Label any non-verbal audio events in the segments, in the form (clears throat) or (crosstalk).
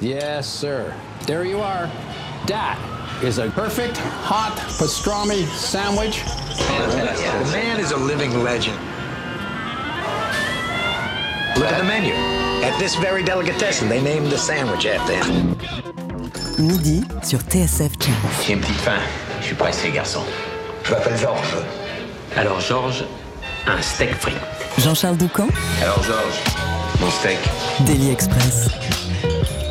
Yes, sir. There you are. That is a perfect hot pastrami sandwich. Fantastic. The man is a living legend. Look at the menu. At this very delicatessen, they named the sandwich after him. Midi sur TSF Jazz. J'ai une petite faim. Je suis pressé, garçon. Je m'appelle Georges. Alors, Georges, un steak frit. Jean-Charles Doucan, Alors, Georges, mon steak. Daily Express.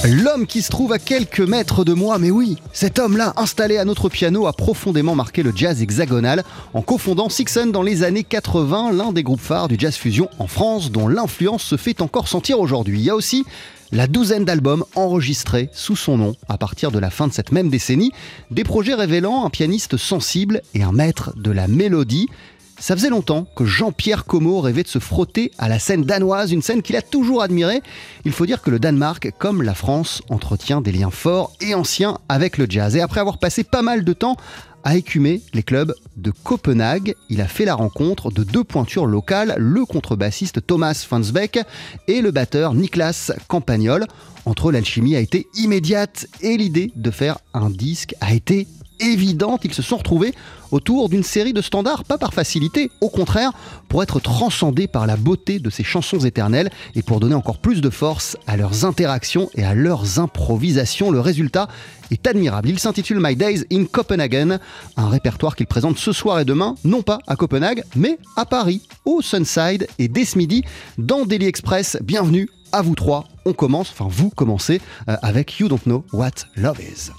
L'homme qui se trouve à quelques mètres de moi, mais oui, cet homme-là, installé à notre piano, a profondément marqué le jazz hexagonal en cofondant Sixon dans les années 80, l'un des groupes phares du jazz fusion en France, dont l'influence se fait encore sentir aujourd'hui. Il y a aussi la douzaine d'albums enregistrés sous son nom à partir de la fin de cette même décennie, des projets révélant un pianiste sensible et un maître de la mélodie. Ça faisait longtemps que Jean-Pierre Como rêvait de se frotter à la scène danoise, une scène qu'il a toujours admirée. Il faut dire que le Danemark, comme la France, entretient des liens forts et anciens avec le jazz. Et après avoir passé pas mal de temps à écumer les clubs de Copenhague, il a fait la rencontre de deux pointures locales, le contrebassiste Thomas Fansbeck et le batteur Niklas Campagnol. Entre l'alchimie a été immédiate et l'idée de faire un disque a été évidente. Ils se sont retrouvés autour d'une série de standards, pas par facilité, au contraire, pour être transcendés par la beauté de ces chansons éternelles et pour donner encore plus de force à leurs interactions et à leurs improvisations. Le résultat est admirable. Il s'intitule My Days in Copenhagen, un répertoire qu'il présente ce soir et demain, non pas à Copenhague, mais à Paris, au Sunside et dès ce midi, dans Daily Express. Bienvenue à vous trois. On commence, enfin vous commencez, euh, avec You Don't Know What Love Is.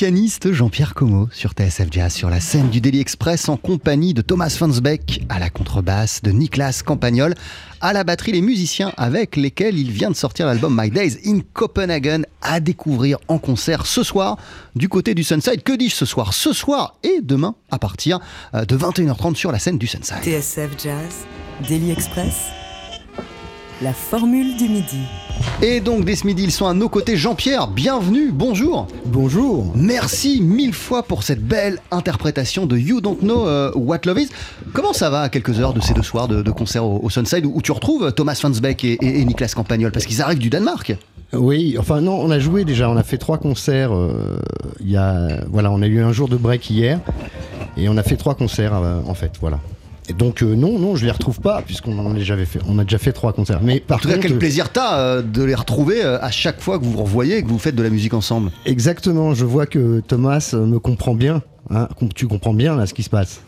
Pianiste Jean-Pierre Como sur TSF Jazz sur la scène du Daily Express en compagnie de Thomas Fansbeck à la contrebasse, de Niklas Campagnol à la batterie, les musiciens avec lesquels il vient de sortir l'album My Days in Copenhagen à découvrir en concert ce soir du côté du Sunside. Que dis-je ce soir? Ce soir et demain à partir euh, de 21h30 sur la scène du Sunside. TSF Jazz, Daily Express, la formule du midi. Et donc dès ce midi, ils sont à nos côtés. Jean-Pierre, bienvenue, bonjour. Bonjour. Merci mille fois pour cette belle interprétation de You Don't Know euh, What Love Is. Comment ça va à quelques heures de ces deux soirs de, de concert au, au Sunside où, où tu retrouves Thomas Fansbeck et, et, et Niklas Campagnol? Parce qu'ils arrivent du Danemark Oui, enfin non, on a joué déjà, on a fait trois concerts. euh, Il y a, voilà, on a eu un jour de break hier et on a fait trois concerts euh, en fait, voilà. Et donc euh, non, non, je les retrouve pas puisqu'on en a déjà fait, on a déjà fait trois concerts. Mais par En tout cas, quel plaisir t'as euh, de les retrouver euh, à chaque fois que vous vous revoyez et que vous faites de la musique ensemble. exactement, je vois que Thomas euh, me comprend bien. hein, tu comprends bien là ce qui se passe.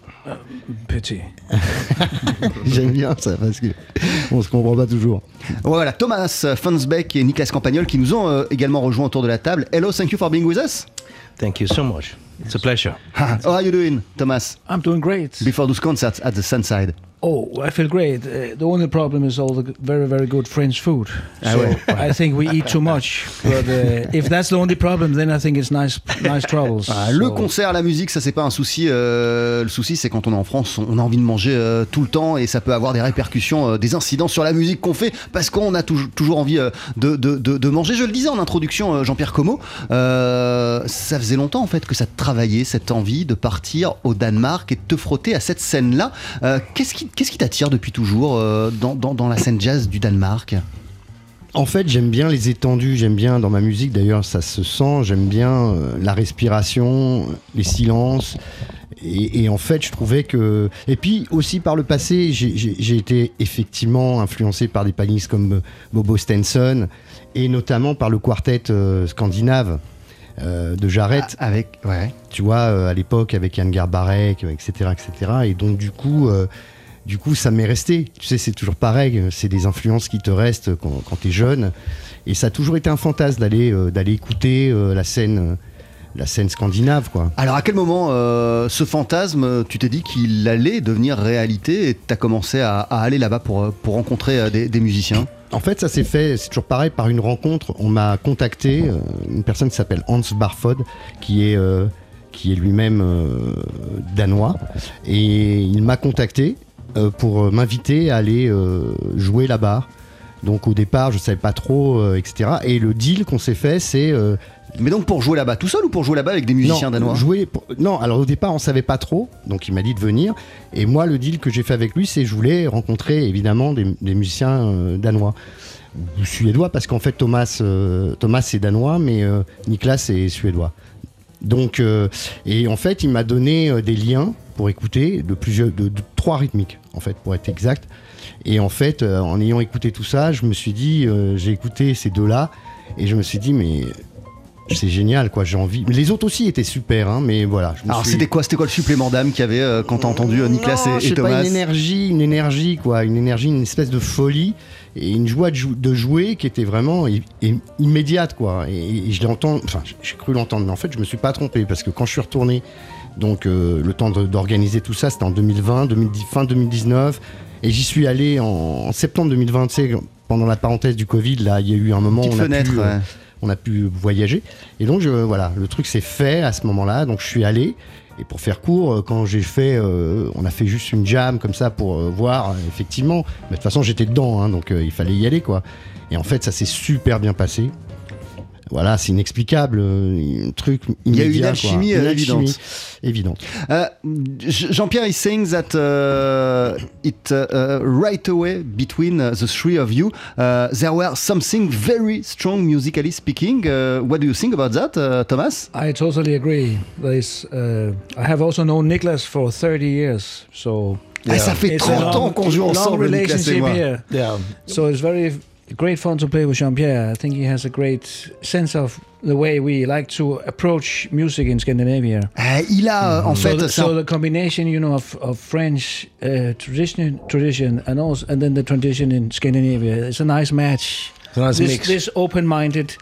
Pity. (laughs) J'aime bien ça parce que on se comprend pas toujours. Voilà, Thomas Fansbeck et Niklas Campagnol qui nous ont euh, également rejoints autour de la table. Hello, thank you for being with us. Thank you so much. It's a pleasure. (laughs) How are you doing, Thomas? I'm doing great. Before those concerts at the Sunside. Oh, I feel great. Uh, the only problem is all the very, very good French food. Ah So. I think we eat too much. But uh, if that's the only problem, then I think it's nice, nice troubles. Ah, le So- concert, la musique, ça c'est pas un souci. euh, le souci, c'est quand on est en France, on a envie de manger euh, tout le temps et ça peut avoir des répercussions, euh, des incidents sur la musique qu'on fait parce qu'on a touj- toujours envie de, de- de- de manger. Je le disais en introduction, Jean-Pierre Como, ça faisait longtemps en fait que ça te travaillait cette envie de partir au Danemark et de te frotter à cette scène-là. Qu'est-ce qui qu'est-ce qui t'attire depuis toujours euh, dans, dans- dans la scène jazz du Danemark? En fait, j'aime bien les étendues, j'aime bien dans ma musique, d'ailleurs ça se sent, j'aime bien euh, la respiration, les silences. Et, et en fait, je trouvais que... Et puis aussi par le passé, j'ai- été effectivement influencé par des pianistes comme euh, Bobo Stenson et notamment par le quartet euh, scandinave euh, de Jarrett Ah, Avec ouais. tu vois, euh, à l'époque avec Yann Garbarek, etc., etc. Et donc du coup, du coup, ça m'est resté. Tu sais, c'est toujours pareil. euh, C'est des influences qui te restent quand, quand t'es jeune. Et ça a toujours été un fantasme d'aller euh, d'aller écouter euh, la scène, la scène scandinave, quoi. Alors à quel moment euh, ce fantasme, tu t'es dit qu'il allait devenir réalité et tu as commencé à, à aller là-bas pour, pour rencontrer des, des musiciens? En fait, ça s'est fait, c'est toujours pareil, par une rencontre. On m'a contacté, une personne qui s'appelle Hans Barfod, qui est, qui est lui-même danois. Et il m'a contacté pour m'inviter à aller euh, jouer là-bas. Donc au départ, je savais pas trop, euh, etc. Et le deal qu'on s'est fait, c'est euh, Mais donc pour jouer là-bas tout seul ou pour jouer là-bas avec des musiciens non, danois? jouer pour- Non, alors au départ, on savait pas trop, donc il m'a dit de venir. Et moi, le deal que j'ai fait avec lui, c'est que je voulais rencontrer évidemment des, des musiciens euh, danois. Ou suédois, parce qu'en fait, Thomas, euh, Thomas est danois, mais euh, Niklas est suédois. Donc, euh, et en fait, il m'a donné euh, des liens pour écouter de plusieurs, de, de trois rythmiques, en fait, pour être exact. Et en fait, euh, en ayant écouté tout ça, je me suis dit, euh, j'ai écouté ces deux-là, et je me suis dit, mais c'est génial, quoi. J'ai envie. Mais les autres aussi étaient super, hein, mais voilà. je me Alors suis- c'était quoi, c'était quoi le supplément d'âme qu'il y avait euh, quand t'as entendu euh, Nicolas Non, et- et, Thomas pas, une énergie, une énergie, quoi, une énergie, une espèce de folie et une joie de, jou- de jouer qui était vraiment immédiate, quoi. Et, et je l'entends, enfin, j'ai cru l'entendre, mais en fait, je me suis pas trompé parce que quand je suis retourné, donc euh, le temps d'organiser tout ça, c'était en 2020, 2010, fin 2019, et j'y suis allé en, en septembre 2020, tu sais, pendant la parenthèse du Covid, là, il y a eu un moment où Petite on a fenêtre, pu, euh, ouais. on a pu voyager. Et donc, je, voilà, le truc s'est fait à ce moment-là. Donc, je suis allé. Et pour faire court, euh, quand j'ai fait, euh, on a fait juste une jam comme ça pour euh, voir, effectivement. Mais de toute façon, j'étais dedans, hein, donc euh, il fallait y aller, quoi. Et en fait, ça s'est super bien passé. Voilà, c'est inexplicable, euh, un truc Il y a eu une alchimie, quoi. euh, Une évidente. évidente. Uh, J- Jean-Pierre is saying that uh, it uh, right away between uh, the three of you uh, there were something very strong musically speaking. Uh, what do you think about that, uh, Thomas? I totally agree. There's, uh, I have also known Nicholas for 30 years, so Ah, ça fait it's a 30 ans qu'on joue ensemble, Nicolas et relationship moi. here. Yeah. So it's very great fun to play with Jean-Pierre. I think he has a great sense of the way we like to approach music in Scandinavia. Euh, il a euh, en So, fait, the, so the combination, you know, of, of French uh, tradition, tradition, and also, and then the tradition in Scandinavia. It's a nice match. It's a nice this, mix. this open-minded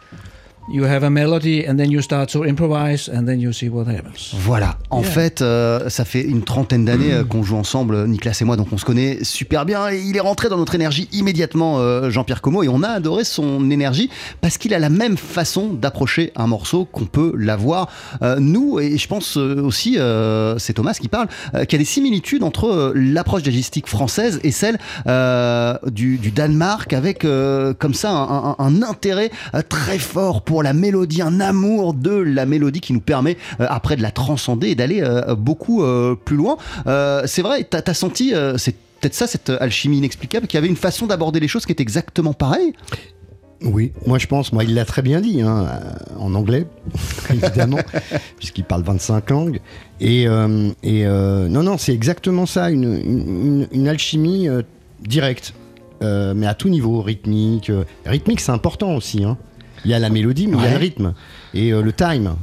you have a melody and then you start to improvise and then you see what happens. Voilà. En Yeah. fait, euh, ça fait une trentaine d'années euh, qu'on joue ensemble, euh, Nicolas et moi, donc on se connaît super bien. Et il est rentré dans notre énergie immédiatement, euh, Jean-Pierre Como, et on a adoré son énergie parce qu'il a la même façon d'approcher un morceau qu'on peut l'avoir. Euh, nous, et je pense euh, aussi, euh, c'est Thomas qui parle, euh, qu'il y a des similitudes entre euh, l'approche jazzistique française et celle euh, du, du Danemark, avec euh, comme ça un, un- un intérêt euh, très fort pour la mélodie, un amour de la mélodie qui nous permet euh, après de la transcender et d'aller euh, beaucoup euh, plus loin. C'est vrai, t'as as senti, c'est peut-être ça cette alchimie inexplicable, qu'il y avait une façon d'aborder les choses qui est exactement pareille? Oui, moi je pense, moi il l'a très bien dit, hein, en anglais, (laughs) évidemment, (laughs) puisqu'il parle 25 langues. Et, euh, et euh, non, non, c'est exactement ça, une, une- une alchimie euh, directe, mais à tout niveau, rythmique. rythmique, c'est important aussi. hein. Il y a la mélodie, mais il y a le rythme. Et euh, le time.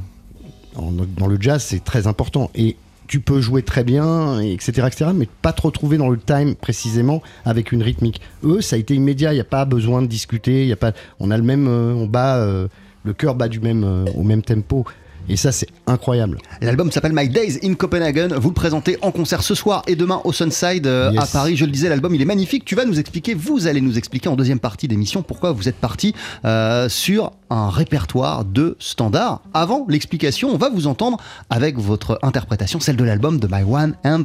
En- dans le jazz, c'est très important. Et tu peux jouer très bien, et etc., etc., mais pas te retrouver dans le time précisément avec une rythmique. Eux, ça a été immédiat. Il n'y a pas besoin de discuter. Il y a pas. On a le même. euh, on bat. euh, le cœur bat du même, au même tempo. Et ça, c'est incroyable. L'album s'appelle My Days in Copenhagen. Vous le présentez en concert ce soir et demain au Sunside euh, Yes. à Paris. Je le disais, l'album il est magnifique. Tu vas nous expliquer, vous allez nous expliquer en deuxième partie d'émission pourquoi vous êtes parti euh, sur un répertoire de standards. Avant l'explication, on va vous entendre avec votre interprétation, celle de l'album de My One and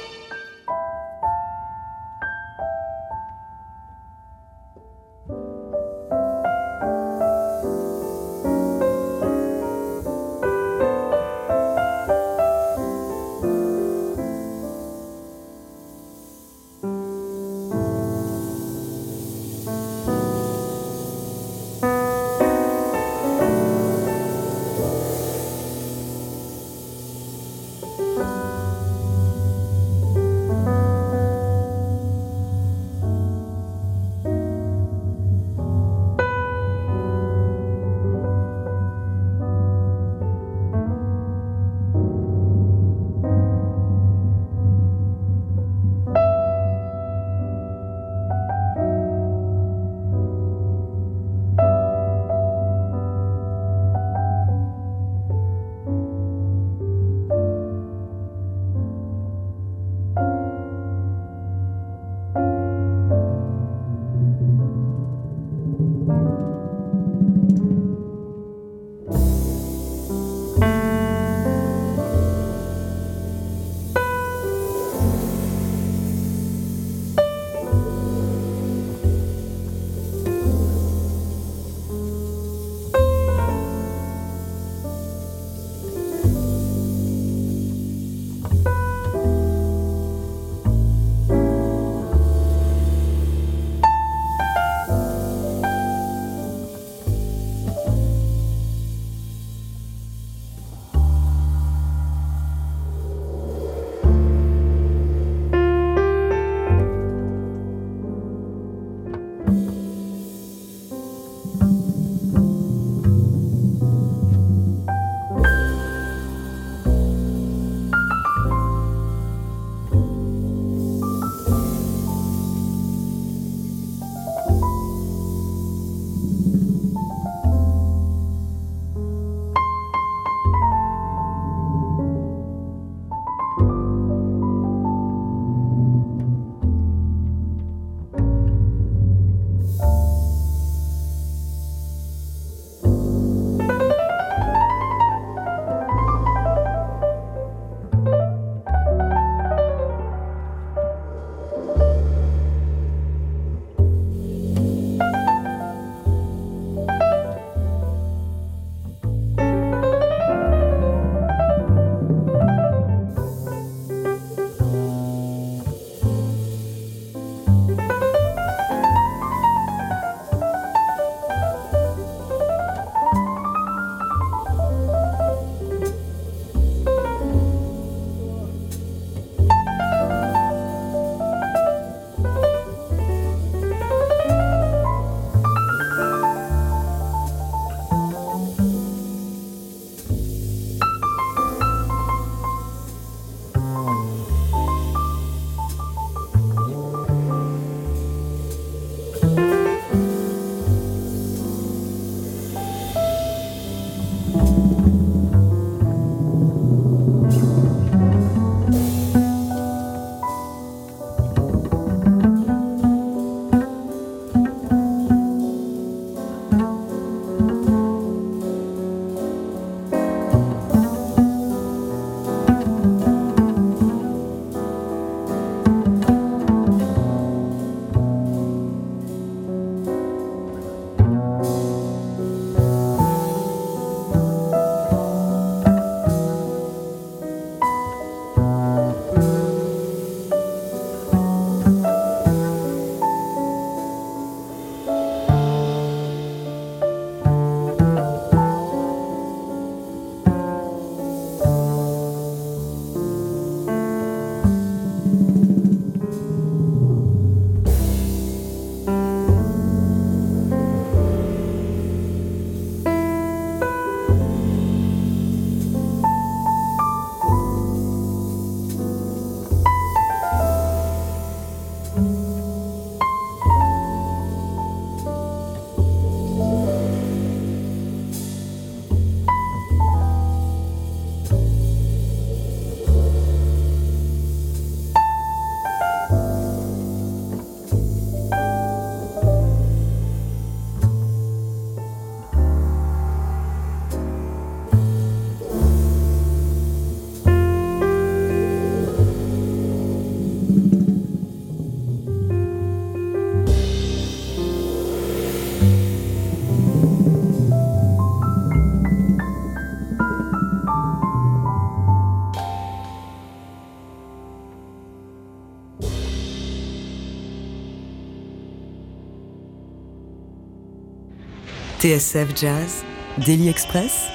TSF Jazz, Daily Express,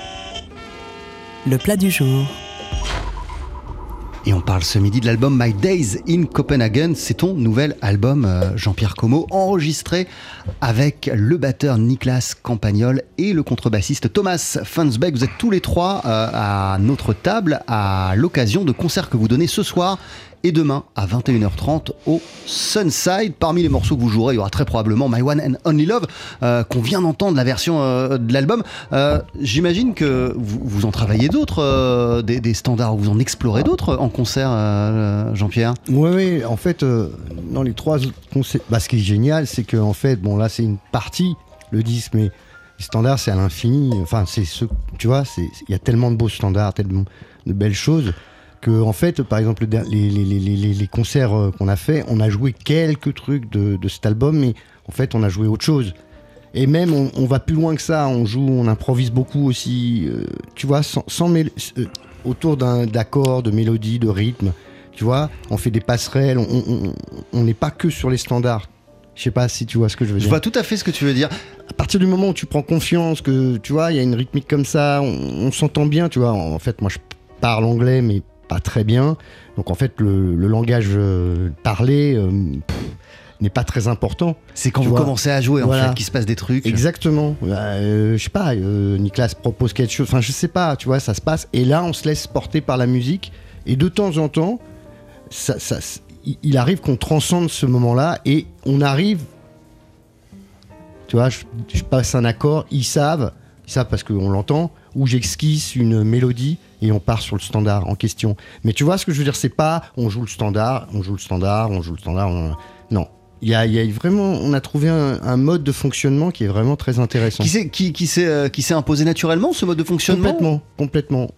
le plat du jour. Et on parle ce midi de l'album My Days in Copenhagen. C'est ton nouvel album, euh, Jean-Pierre Como, enregistré avec le batteur Niklas Campagnol et le contrebassiste Thomas Fansbeck. Vous êtes tous les trois euh, à notre table à l'occasion de concerts que vous donnez ce soir et demain à 21h30 au Sunside. Parmi les morceaux que vous jouerez, il y aura très probablement My One and Only Love euh, qu'on vient d'entendre la version euh, de l'album. Euh, J'imagine que vous, en travaillez d'autres, des, des standards, vous en explorez d'autres en concert, Jean-Pierre? Oui, oui, en fait, dans les trois concerts, bah, ce qui est génial, c'est que en fait, bon, là, c'est une partie, le disque, mais les standards, c'est à l'infini. Enfin, c'est ce, tu vois, il y a tellement de beaux standards, tellement de belles choses que, en fait, par exemple, les, les- les- les- concerts euh, qu'on a fait, on a joué quelques trucs de, de cet album, mais en fait, on a joué autre chose. Et même, on, on va plus loin que ça. On joue, on improvise beaucoup aussi. euh, tu vois, sans, sans euh, autour d'un de mélodie, de rythme. Tu vois, on fait des passerelles. On- n'est pas que sur les standards. Je sais pas si tu vois ce que je veux Je dire. vois tout à fait ce que tu veux dire. À partir du moment où tu prends confiance, que tu vois, il y a une rythmique comme ça, on, on s'entend bien. Tu vois, en, en fait, moi, je parle anglais, mais pas très bien. Donc, en fait, le, le langage euh, parlé euh, n'est pas très important. C'est quand Tu vous vois. commencez à jouer, en fait, qu'il se passe des trucs. Exactement. Euh, je sais pas, euh, Nicolas propose quelque chose. Enfin, je sais pas, tu vois, ça se passe. Et là, on se laisse porter par la musique. Et de temps en temps, ça, ça- il- il arrive qu'on transcende ce moment-là et on arrive. Tu vois, je, je passe un accord, ils savent, ils savent parce qu'on l'entend, ou j'esquisse une mélodie et on part sur le standard en question. Mais tu vois ce que je veux dire, c'est pas on joue le standard, on joue le standard, on joue le standard. on- Non. Il y a, il y a vraiment, on a trouvé un, un mode de fonctionnement qui est vraiment très intéressant. Qui s'est qui, qui euh, qui imposé naturellement, ce mode de fonctionnement? Complètement, complètement.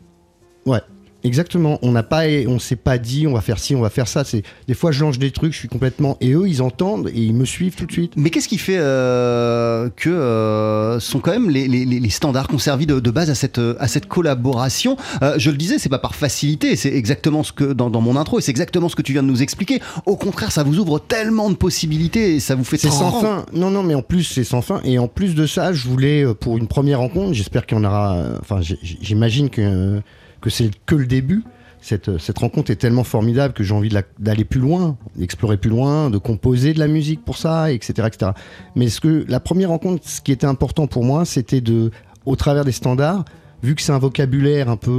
Ouais, exactement. On n'a pas, on s'est pas dit, on va faire ci, on va faire ça. C'est des fois, je lance des trucs, je suis complètement, et eux, ils entendent et ils me suivent tout de suite. Mais qu'est-ce qui fait euh, que euh, sont quand même les, les- les- les standards qui ont servi de, de base à cette, à cette collaboration? Euh, Je le disais, c'est pas par facilité, c'est exactement ce que dans, dans mon intro, et c'est exactement ce que tu viens de nous expliquer. Au contraire, ça vous ouvre tellement de possibilités et ça vous fait C'est sans fin. Non, non, mais en plus, c'est sans fin. Et en plus de ça, je voulais, euh, pour une première rencontre, j'espère qu'il y en aura. Enfin, j'imagine que, que c'est que le début. Cette, cette rencontre est tellement formidable que j'ai envie d'aller plus loin, d'explorer plus loin, de composer de la musique pour ça, etc. etc. Mais ce que, la première rencontre, ce qui était important pour moi, c'était de, au travers des standards, vu que c'est un vocabulaire un peu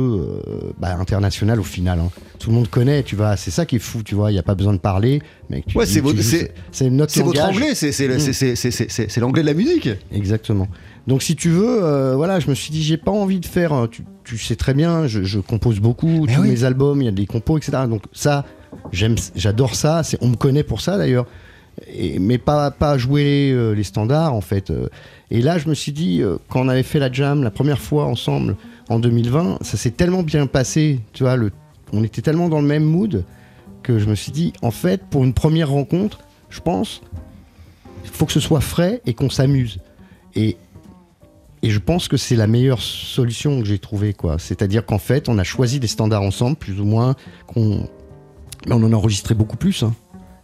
euh, bah, international au final, hein. tout le monde connaît, tu vois, c'est ça qui est fou, tu vois, il n'y a pas besoin de parler. Mais tu- Ouais, c'est votre- anglais, c'est l'anglais de la musique. Exactement. Donc si tu veux, euh, voilà, je me suis dit, j'ai pas envie de faire. euh, Tu, tu sais très bien, je, je compose beaucoup, Mais tous oui. mes albums, il y a des compos, etc. Donc ça, j'aime, j'adore ça. C'est, on me connaît pour ça d'ailleurs. Et- mais pas pas jouer euh, les standards en fait. Euh, Et là, je me suis dit, euh, quand on avait fait la jam la première fois ensemble en 2020, ça s'est tellement bien passé. Tu vois, on était tellement dans le même mood que je me suis dit, en fait, pour une première rencontre, je pense, il faut que ce soit frais et qu'on s'amuse. Et, et je pense que c'est la meilleure solution que j'ai trouvée. quoi. C'est-à-dire qu'en fait, on a choisi des standards ensemble, plus ou moins, qu'on mais on en a enregistré beaucoup plus. hein.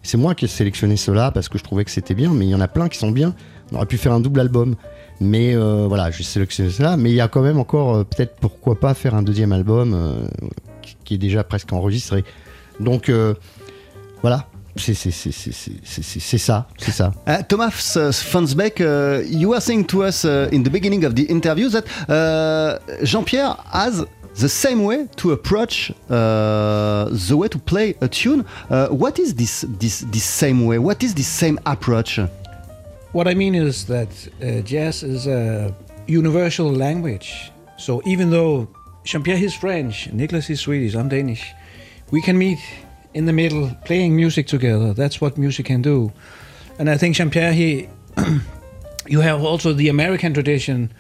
C'est moi qui ai sélectionné cela parce que je trouvais que c'était bien, mais il y en a plein qui sont bien. On aurait pu faire un double album. Mais euh, voilà, j'ai sélectionné cela. Mais il y a quand même encore, euh, peut-être pourquoi pas faire un deuxième album euh, qui, est déjà presque enregistré. Donc euh, voilà, c'est ça, c'est ça. Thomas Fansbeck, uh, you were saying to us in the beginning of the interview that Jean-Pierre has the same way to approach uh, the way to play a tune. Uh, what is this, this this same way? What is this same approach? What I mean is that uh, jazz is a universal language. So even though Jean-Pierre is French, Nicholas is Swedish, I'm Danish, we can meet in the middle playing music together. That's what music can do. And I think Jean-Pierre, he, (clears throat) you have also the American tradition,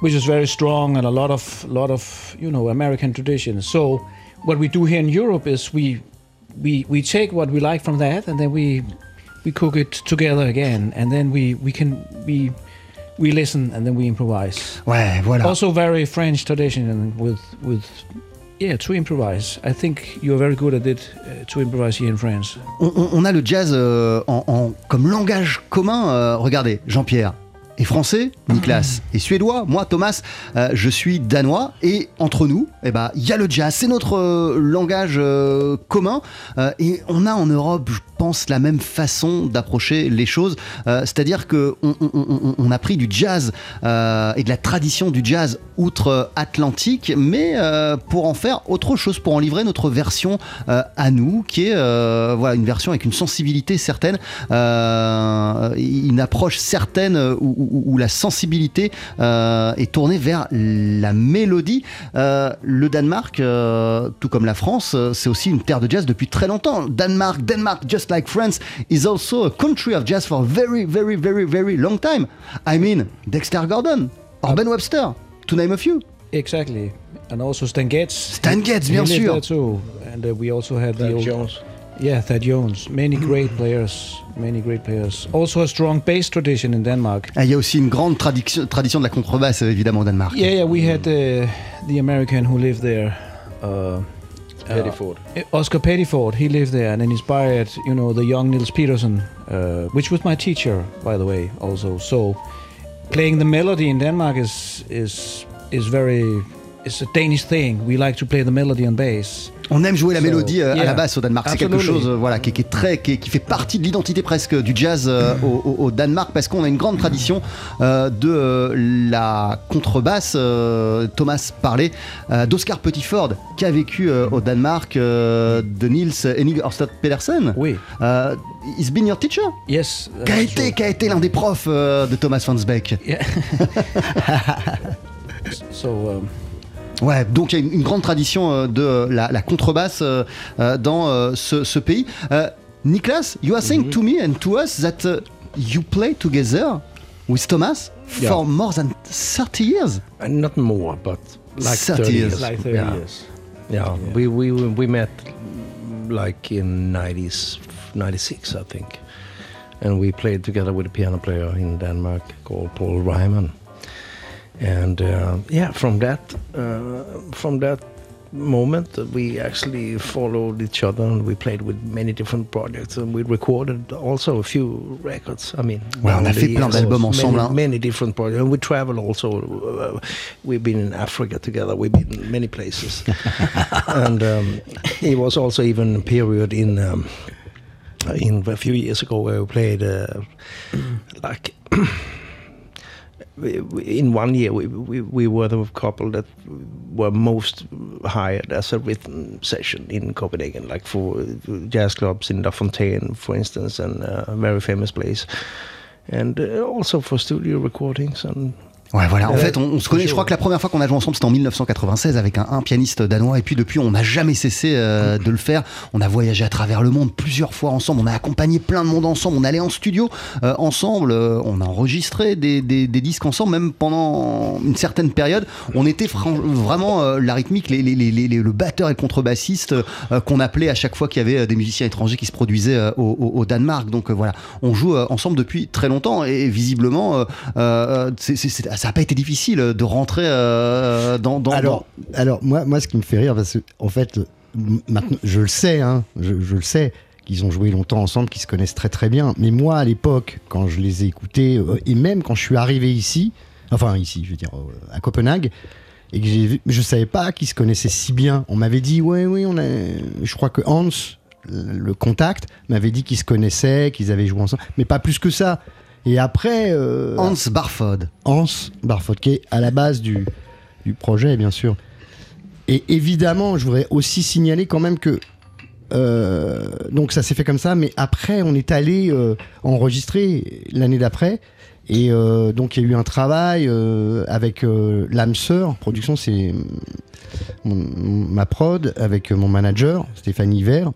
which is very strong and a lot of lot of you know American traditions. So what we do here in Europe is we we we take what we like from that and then we we cook it together again and then we we can we we listen and then we improvise. Ouais, voilà. Also very French tradition with with yeah to improvise. I think you're very good at it uh, to improvise here in France. On, on- on a le jazz euh, en, en- comme langage commun. euh, regardez, Jean-Pierre, est français, Niklas est suédois, moi Thomas, euh, je suis danois et entre nous, eh ben il y a le jazz, c'est notre euh, langage euh, commun et on a en Europe, je pense, la même façon d'approcher les choses, c'est-à-dire que on, on- on- on a pris du jazz et de la tradition du jazz outre-Atlantique, mais pour en faire autre chose, pour en livrer notre version à nous, qui est voilà une version avec une sensibilité certaine, une approche certaine euh, où, la sensibilité euh, est tournée vers la mélodie. Euh, le Danemark, euh, tout comme la France, euh, c'est aussi une terre de jazz depuis très longtemps. Danemark, Denmark, just like France, is also a country of jazz for a very, very, very, very long time. I mean, Dexter Gordon, or Ben Webster, to name a few. Exactly. And also Stan Getz. Stan Getz, bien sûr. too. And uh, we also had the Thad old, Jones. Yeah, Thad Jones. Many great players. Many great players. Also a strong bass tradition in Denmark. Ah, Il y a aussi une grande tradiction, tradition de la contrebasse, euh, évidemment, au Danemark. Yeah, yeah. We had uh, the American who lived there. Uh, Pettiford. uh, Oscar Pettiford, he lived there and inspired, you know, the young Nils Peterson, uh, which was my teacher, by the way, also. So, playing the melody in Denmark is is is very, it's a Danish thing. We like to play the melody on bass. On aime jouer la So, mélodie euh, à la basse au Danemark. C'est quelque chose euh, voilà, qui, qui est très, qui, est- qui fait partie de l'identité presque du jazz euh, (clears throat) au, au- au Danemark parce qu'on a une grande tradition de la contrebasse. Thomas parlait d'Oscar Pettiford qui a vécu au Danemark, de Niels Henning Ørsted Pedersen. Oui. He's been your teacher? Yes. qui a that's été, true. qui a été l'un des profs de Thomas Fansbeck. Yeah. (laughs) (laughs) so um, Ouais, donc il y a une, une grande tradition euh, de euh, la, la contrebasse euh, dans euh, ce, ce pays. Euh, Niklas, you are saying to me and to us that uh, you play together with Thomas Yeah. for more than 30 years? Uh, not more, but like 30 30, years. years. like 30 yeah. years. Yeah, we, we we met like in 90s, 96, I think. And we played together with a piano player in Denmark called Paul Ryman. And uh, yeah, from that uh, from that moment, we actually followed each other and we played with many different projects and we recorded also a few records. I mean, Ouais, on a fait plein d'albums ensemble, Many, hein. many different projects. And we travel also. Uh, we've been in Africa together. We've been in many places. (laughs) and um, it was also even a period in um, in a few years ago where we played uh, like. (clears throat) In one year, we, we, we were the couple that were most hired as a rhythm session in Copenhagen, like for jazz clubs in La Fontaine, for instance, and uh, a very famous place, and uh, also for studio recordings and Ouais, voilà. En Euh, fait, on, on se connaît. Je crois que la première fois qu'on a joué ensemble, c'était en 1996 avec un, un pianiste danois. Et puis depuis, on n'a jamais cessé euh, de le faire. On a voyagé à travers le monde plusieurs fois ensemble. On a accompagné plein de monde ensemble. On allait en studio euh, ensemble. Euh, on a enregistré des, des- des disques ensemble, même pendant une certaine période. On était vraiment euh, la rythmique, les, les- les- le batteur et le contrebassiste euh, qu'on appelait à chaque fois qu'il y avait des musiciens étrangers qui se produisaient au, au- au Danemark. Donc voilà, on joue ensemble depuis très longtemps et, visiblement, c'est- ça n'a pas été difficile de rentrer euh, dans, dans, Alors, alors moi, moi, ce qui me fait rire, parce que en fait, maintenant, je le sais, hein, je, je le sais, qu'ils ont joué longtemps ensemble, qu'ils se connaissent très très bien. Mais moi, à l'époque, quand je les ai écoutés, euh, et même quand je suis arrivé ici, enfin ici, je veux dire, euh, à Copenhague, et que j'ai je savais pas qu'ils se connaissaient si bien. On m'avait dit, ouais, oui, on a, je crois que Hans, le contact, m'avait dit qu'ils se connaissaient, qu'ils avaient joué ensemble, mais pas plus que ça. Et après, euh, Hans Barfod. Hans Barfod, qui est à la base du, du projet, bien sûr. Et évidemment, je voudrais aussi signaler quand même que. euh, donc ça s'est fait comme ça, mais après, on est allé euh, enregistrer l'année d'après. Et euh, donc il y a eu un travail avec l'âme sœur production, c'est ma prod avec mon manager Stéphane Hiver.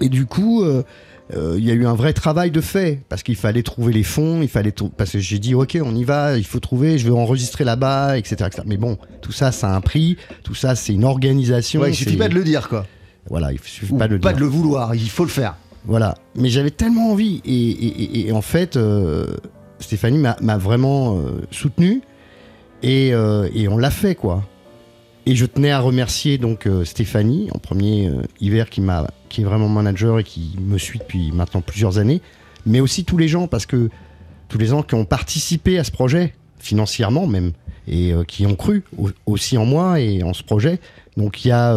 Et du coup, euh, euh, il y a eu un vrai travail de fait parce qu'il fallait trouver les fonds, il fallait parce que j'ai dit ok on y va, il faut trouver, je vais enregistrer là-bas, etc., etc. Mais bon, tout ça, ça a un prix, tout ça, c'est une organisation. Ouais, il suffit pas de le dire, quoi. Voilà, il suffit Ou pas de le dire. vouloir, il faut le faire. Voilà. Mais j'avais tellement envie. Et, et- et- et en fait, euh, Stéphanie m'a vraiment euh, soutenu. Et on l'a fait, quoi. Et je tenais à remercier donc euh, Stéphanie, en premier euh, hiver, qui, m'a, qui est vraiment manager et qui me suit depuis maintenant plusieurs années. Mais aussi tous les gens, parce que tous les gens qui ont participé à ce projet, financièrement même, et euh, qui ont cru au- aussi en moi et en ce projet. Donc il y a,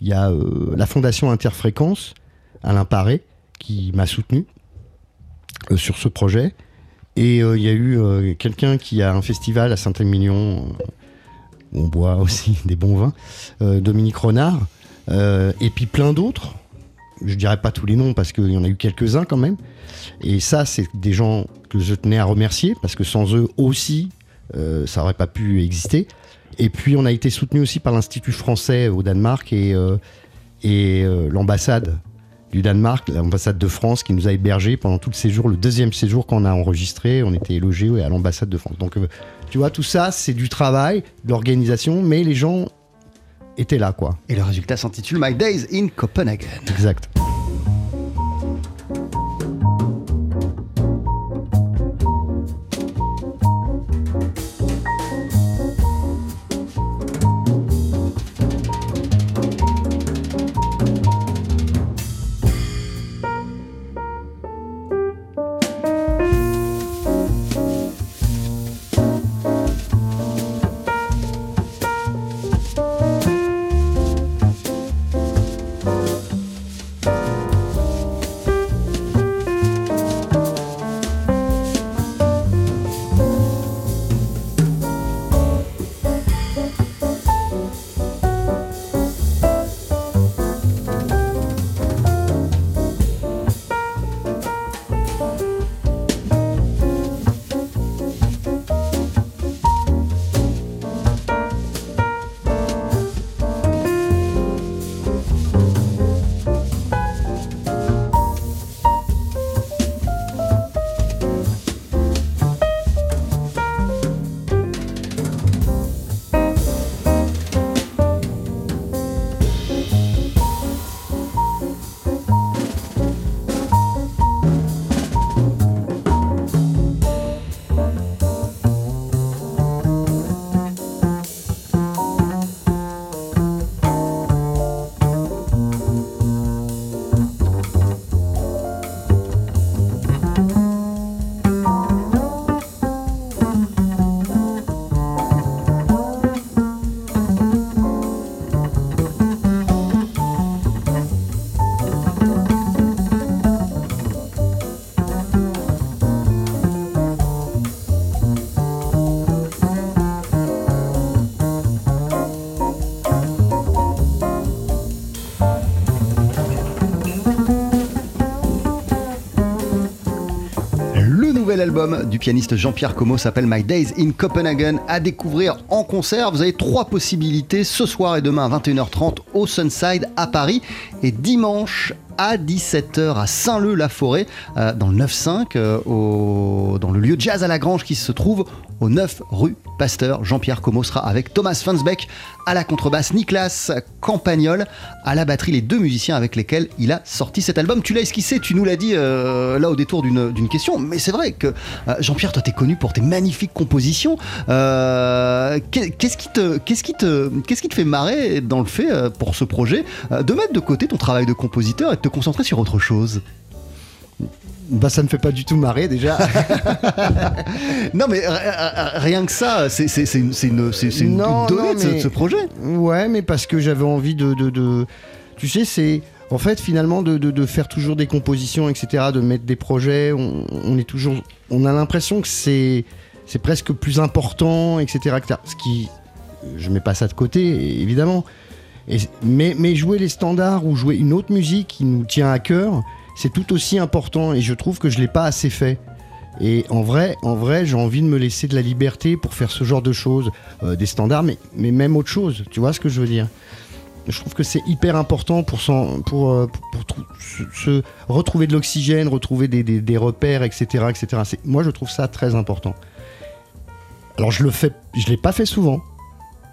il y a la Fondation Interfréquence, Alain Paré, qui m'a soutenu sur ce projet. Et il y a eu quelqu'un qui a un festival à Saint-Émilion, on boit aussi (laughs) des bons vins, euh, Dominique Renard, euh, et puis plein d'autres. Je dirais pas tous les noms parce qu'il y en a eu quelques-uns quand même. Et ça, c'est des gens que je tenais à remercier parce que sans eux aussi, euh, ça aurait pas pu exister. Et puis, on a été soutenu aussi par l'Institut français au Danemark et, et l'ambassade du Danemark, l'ambassade de France qui nous a hébergés pendant tout le séjour. Le deuxième séjour qu'on a enregistré, on était logés à l'ambassade de France. Donc, tu vois, tout ça, c'est du travail, de l'organisation, mais les gens étaient là, quoi. Et le résultat s'intitule My Days in Copenhagen. Exact. Album du pianiste Jean-Pierre Como s'appelle My Days in Copenhagen à découvrir en concert. Vous avez trois possibilités ce soir et demain à 21h30 au Sunside à Paris et dimanche à 17h à Saint-Leu-la-Forêt euh, dans le 9-5 euh, au- dans le lieu Jazz à la Grange qui se trouve au 9 rue Pasteur. Jean-Pierre Como sera avec Thomas Fansbeck à la contrebasse, Niklas Campagnol à la batterie, les deux musiciens avec lesquels il a sorti cet album. Tu l'as esquissé, tu nous l'as dit euh, là au détour d'une question, mais c'est vrai que euh, Jean-Pierre, toi t'es connu pour tes magnifiques compositions. Euh, qu'est- Qu'est-ce qui, te- qu'est-ce qui, te- fait marrer dans le fait pour ce projet de mettre de côté ton travail de compositeur et de te concentrer sur autre chose? Bah, ça ne fait pas du tout marrer déjà. (laughs) Non mais rien que ça, c'est une, Non, donnée non, mais- de ce projet. Ouais, mais parce que j'avais envie de, de, de- Tu sais, c'est. En fait, finalement, de, de- de faire toujours des compositions, etc., de mettre des projets, on, on est toujours. On a l'impression que c'est. C'est presque plus important, etc., etc. Ce qui. Je mets pas ça de côté, évidemment. Et- mais, mais jouer les standards ou jouer une autre musique qui nous tient à cœur, c'est tout aussi important. Et je trouve que je l'ai pas assez fait. Et en vrai, en vrai, j'ai envie de me laisser de la liberté pour faire ce genre de choses, euh, des standards, mais, mais même autre chose. Tu vois ce que je veux dire? Je trouve que c'est hyper important pour, euh, se, retrouver de l'oxygène, retrouver des, des- repères, etc., etc. Moi, je trouve ça très important. Alors, je le fais, je l'ai pas fait souvent,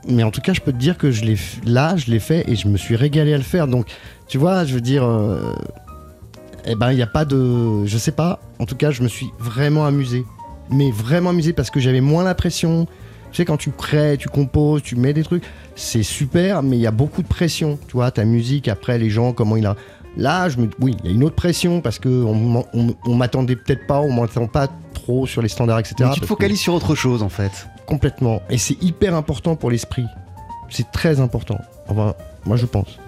mais en tout cas, je peux te dire que je l'ai là, je l'ai fait et je me suis régalé à le faire. Donc, tu vois, je veux dire. euh, eh ben, il n'y a pas de. Je sais pas. En tout cas, je me suis vraiment amusé. Mais vraiment amusé parce que j'avais moins la pression. Tu sais, quand tu crées, tu composes, tu mets des trucs, c'est super, mais il y a beaucoup de pression. Tu vois, ta musique, après, les gens, comment il a Là, je me, oui, il y a une autre pression parce que on, on- on m'attendait peut-être pas, on m'attend pas trop sur les standards, etc. Mais tu te que- focalises sur autre chose en fait. complètement. Et c'est hyper important pour l'esprit. C'est très important. Enfin, moi je pense.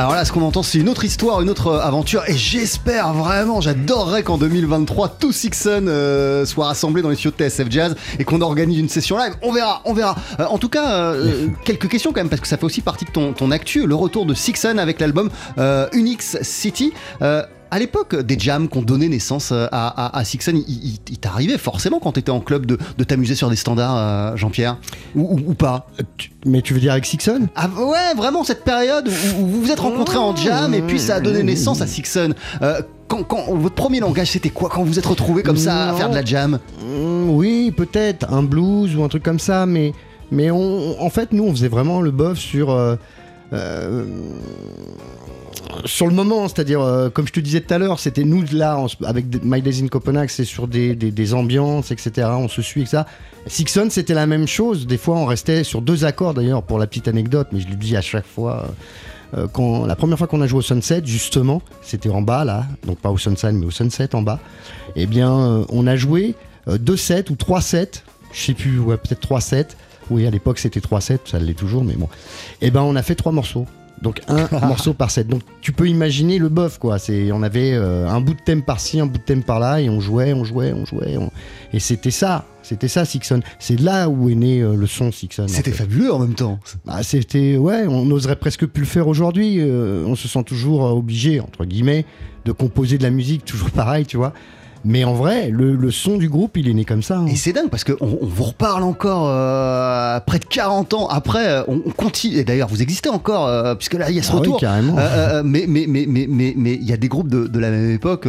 Alors là, ce qu'on entend, c'est une autre histoire, une autre euh, aventure, et j'espère vraiment, j'adorerais qu'en 2023, tout Sixon euh, soit rassemblé dans les studios de TSF Jazz et qu'on organise une session live. On verra, on verra. Euh, en tout cas, euh, quelques questions quand même, parce que ça fait aussi partie de ton, ton actu, le retour de Sixon avec l'album Unix City. À l'époque des jams qu'on donnait naissance euh, à, à, à Sixon, il, il- il t'arrivait forcément quand t'étais en club de, de t'amuser sur des standards, euh, Jean-Pierre. Ou, ou- ou pas. Euh, mais tu veux dire avec Sixon? Ah ouais, vraiment cette période où, où vous vous êtes rencontrés en jam et puis ça a donné naissance à Sixon. Euh, quand, quand- votre premier langage c'était quoi quand vous vous êtes retrouvés comme ça à faire de la jam? Mm, Oui, peut-être. Un blues ou un truc comme ça, mais mais on, en fait nous on faisait vraiment le bof sur euh, euh, sur le moment, c'est-à-dire euh, comme je te disais tout à l'heure, c'était nous là avec My Days in Copenhague, c'est sur des, des, ambiances, etc. On se suit, etc. Sixon, c'était la même chose. Des fois, on restait sur deux accords d'ailleurs pour la petite anecdote, mais je le dis à chaque fois. euh, quand la première fois qu'on a joué au Sunset, justement, c'était en bas là, donc pas au Sunset mais au Sunset en bas. Eh bien, euh, on a joué euh, deux sets ou trois sets, je sais plus, ouais, peut-être trois sets. Oui, à l'époque c'était trois sets, ça l'est toujours, mais bon. Eh ben, on a fait trois morceaux. Donc un (laughs) morceau par set. Donc tu peux imaginer le bof quoi. C'est on avait euh, un bout de thème par-ci, un bout de thème par-là et on jouait, on jouait, on jouait. on- Et c'était ça, c'était ça Sixon. C'est là où est né euh, le son Sixon. en C'était fait. fabuleux en même temps. Bah, c'était ouais, on n'oserait presque plus le faire aujourd'hui. euh, on se sent toujours obligé entre guillemets de composer de la musique, toujours (laughs) pareil, tu vois. Mais en vrai, le, le son du groupe, il est né comme ça. hein. Et c'est dingue parce qu'on on vous reparle encore euh, près de 40 ans après. euh, On, on continue. Et d'ailleurs, vous existez encore euh, puisque là il y a ce Ah oui, retour. carrément. Euh, euh, mais mais mais mais mais mais il y a des groupes de, de la même époque.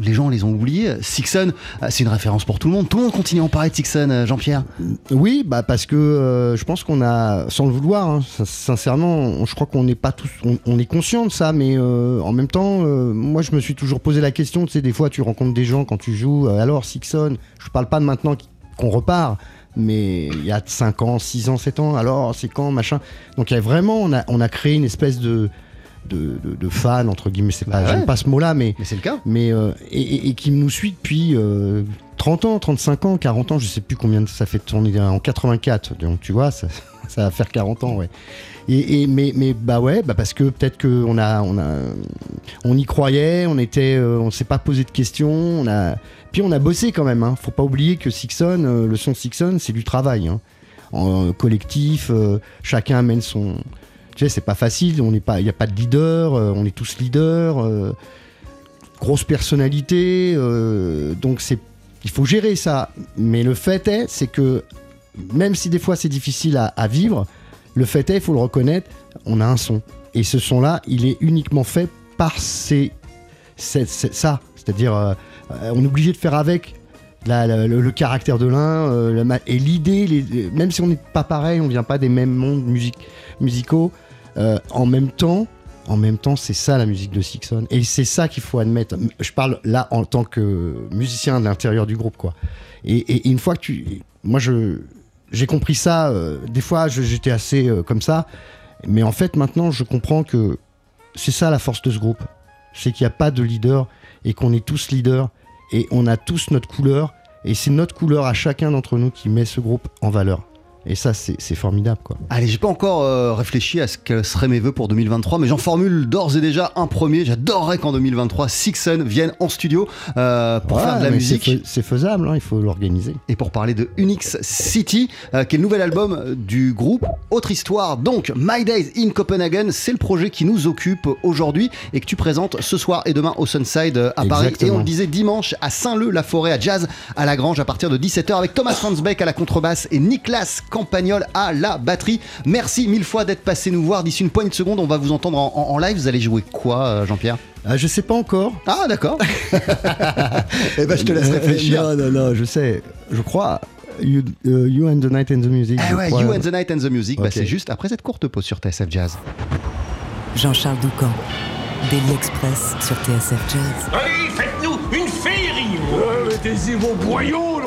Les gens les ont oubliés. Sixon, euh, c'est une référence pour tout le monde. Tout le monde continue à en parler de Sixon, euh, Jean-Pierre. Oui, bah parce que euh, je pense qu'on a, sans le vouloir, hein, sin- sincèrement, je crois qu'on n'est pas tous, on, est conscient de ça, mais en même temps, moi je me suis toujours posé la question, tu sais, des fois tu rencontres des gens quand tu joues, alors Sixon, je parle pas de maintenant qu- qu'on repart, mais il y a 5 ans, 6 ans, 7 ans, alors c'est quand, machin. Donc il y a vraiment, on a, on a créé une espèce de, de, de, de fan, entre guillemets, c'est pas, Bah ouais. j'aime pas ce mot-là, mais Mais c'est le cas. mais euh, et, et- et qui nous suit depuis euh, 30 ans, 35 ans, 40 ans, je sais plus combien de- ça fait. On est en 84, donc tu vois, ça, (laughs) ça va faire 40 ans, ouais. Et, et- mais, mais bah ouais, bah parce que peut-être que on a, on a, on y croyait, on était, euh, on s'est pas posé de questions, on a, puis on a bossé quand même. Hein. Faut pas oublier que Sixon, euh, le son Sixon, c'est du travail, hein. en collectif, euh, chacun amène son. Tu sais, c'est pas facile, il n'y a pas de leader, euh, on est tous leaders. euh, grosse personnalité, euh, donc c'est, il faut gérer ça. Mais le fait est, c'est que même si des fois c'est difficile à, vivre, le fait est, il faut le reconnaître, on a un son. Et ce son-là, il est uniquement fait par ces, ça. C'est-à-dire, on est obligé de faire avec le, caractère de l'un et l'idée, même si on n'est pas pareil, on vient pas des mêmes mondes music- musicaux, euh, en même temps, en même temps, c'est ça la musique de Sixon. Et c'est ça qu'il faut admettre. Je parle là en tant que musicien de l'intérieur du groupe, quoi. Et, une fois que tu. Moi. J'ai compris ça. euh, des fois, j'étais assez euh, comme ça. Mais en fait, maintenant, je comprends que c'est ça la force de ce groupe. C'est qu'il n'y a pas de leader et qu'on est tous leaders et on a tous notre couleur. Et c'est notre couleur à chacun d'entre nous qui met ce groupe en valeur. Et ça, c'est formidable, quoi. Allez, j'ai pas encore euh, réfléchi à ce que seraient mes vœux pour 2023, mais j'en formule d'ores et déjà un premier. J'adorerais qu'en 2023, Sixon vienne en studio euh, pour Ouais, faire de la musique. c'est fais- C'est faisable, hein, il faut l'organiser. et pour parler de Unix City, euh, qui est le nouvel album du groupe. Autre histoire, donc My Days in Copenhagen, c'est le projet qui nous occupe aujourd'hui et que tu présentes ce soir et demain au Sunside à Paris. Et on le disait dimanche à Saint-Leu-la-Forêt, à Jazz à la Grange, à partir de 17h avec Thomas Fansbeck à la contrebasse et Niklas Campagnol à la batterie. Merci mille fois d'être passé nous voir. D'ici une poignée de secondes, on va vous entendre en, en- en live. Vous allez jouer quoi, euh, Jean-Pierre Ah, je sais pas encore. Ah, d'accord. (laughs) Eh ben, je te laisse Euh, réfléchir. Non, non, non, je sais. Je crois. You, you and the Night and the Music. Eh ouais, crois. You and the Night and the Music, bah, c'est juste après cette courte pause sur TSF Jazz. Jean-Charles Doucan, Daily Express sur TSF Jazz. Allez, faites-nous une féerie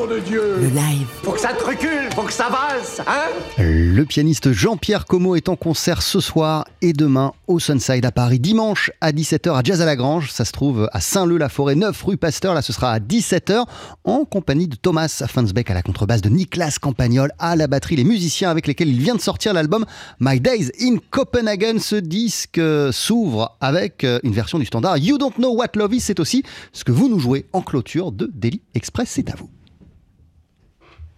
Le live. Faut que ça te recule, faut que ça valse, hein Le pianiste Jean-Pierre Como est en concert ce soir et demain au Sunside à Paris. Dimanche à 17h à Jazz à la Grange. Ça se trouve à Saint-Leu-la-Forêt, 9 rue Pasteur. Là, ce sera à 17h en compagnie de Thomas Fansbeck à la contrebasse, de Niklas Campagnol à la batterie, les musiciens avec lesquels il vient de sortir l'album My Days in Copenhagen. Ce disque s'ouvre avec euh, une version du standard You Don't Know What Love Is. C'est aussi ce que vous nous jouez en clôture de Daily Express. C'est à vous.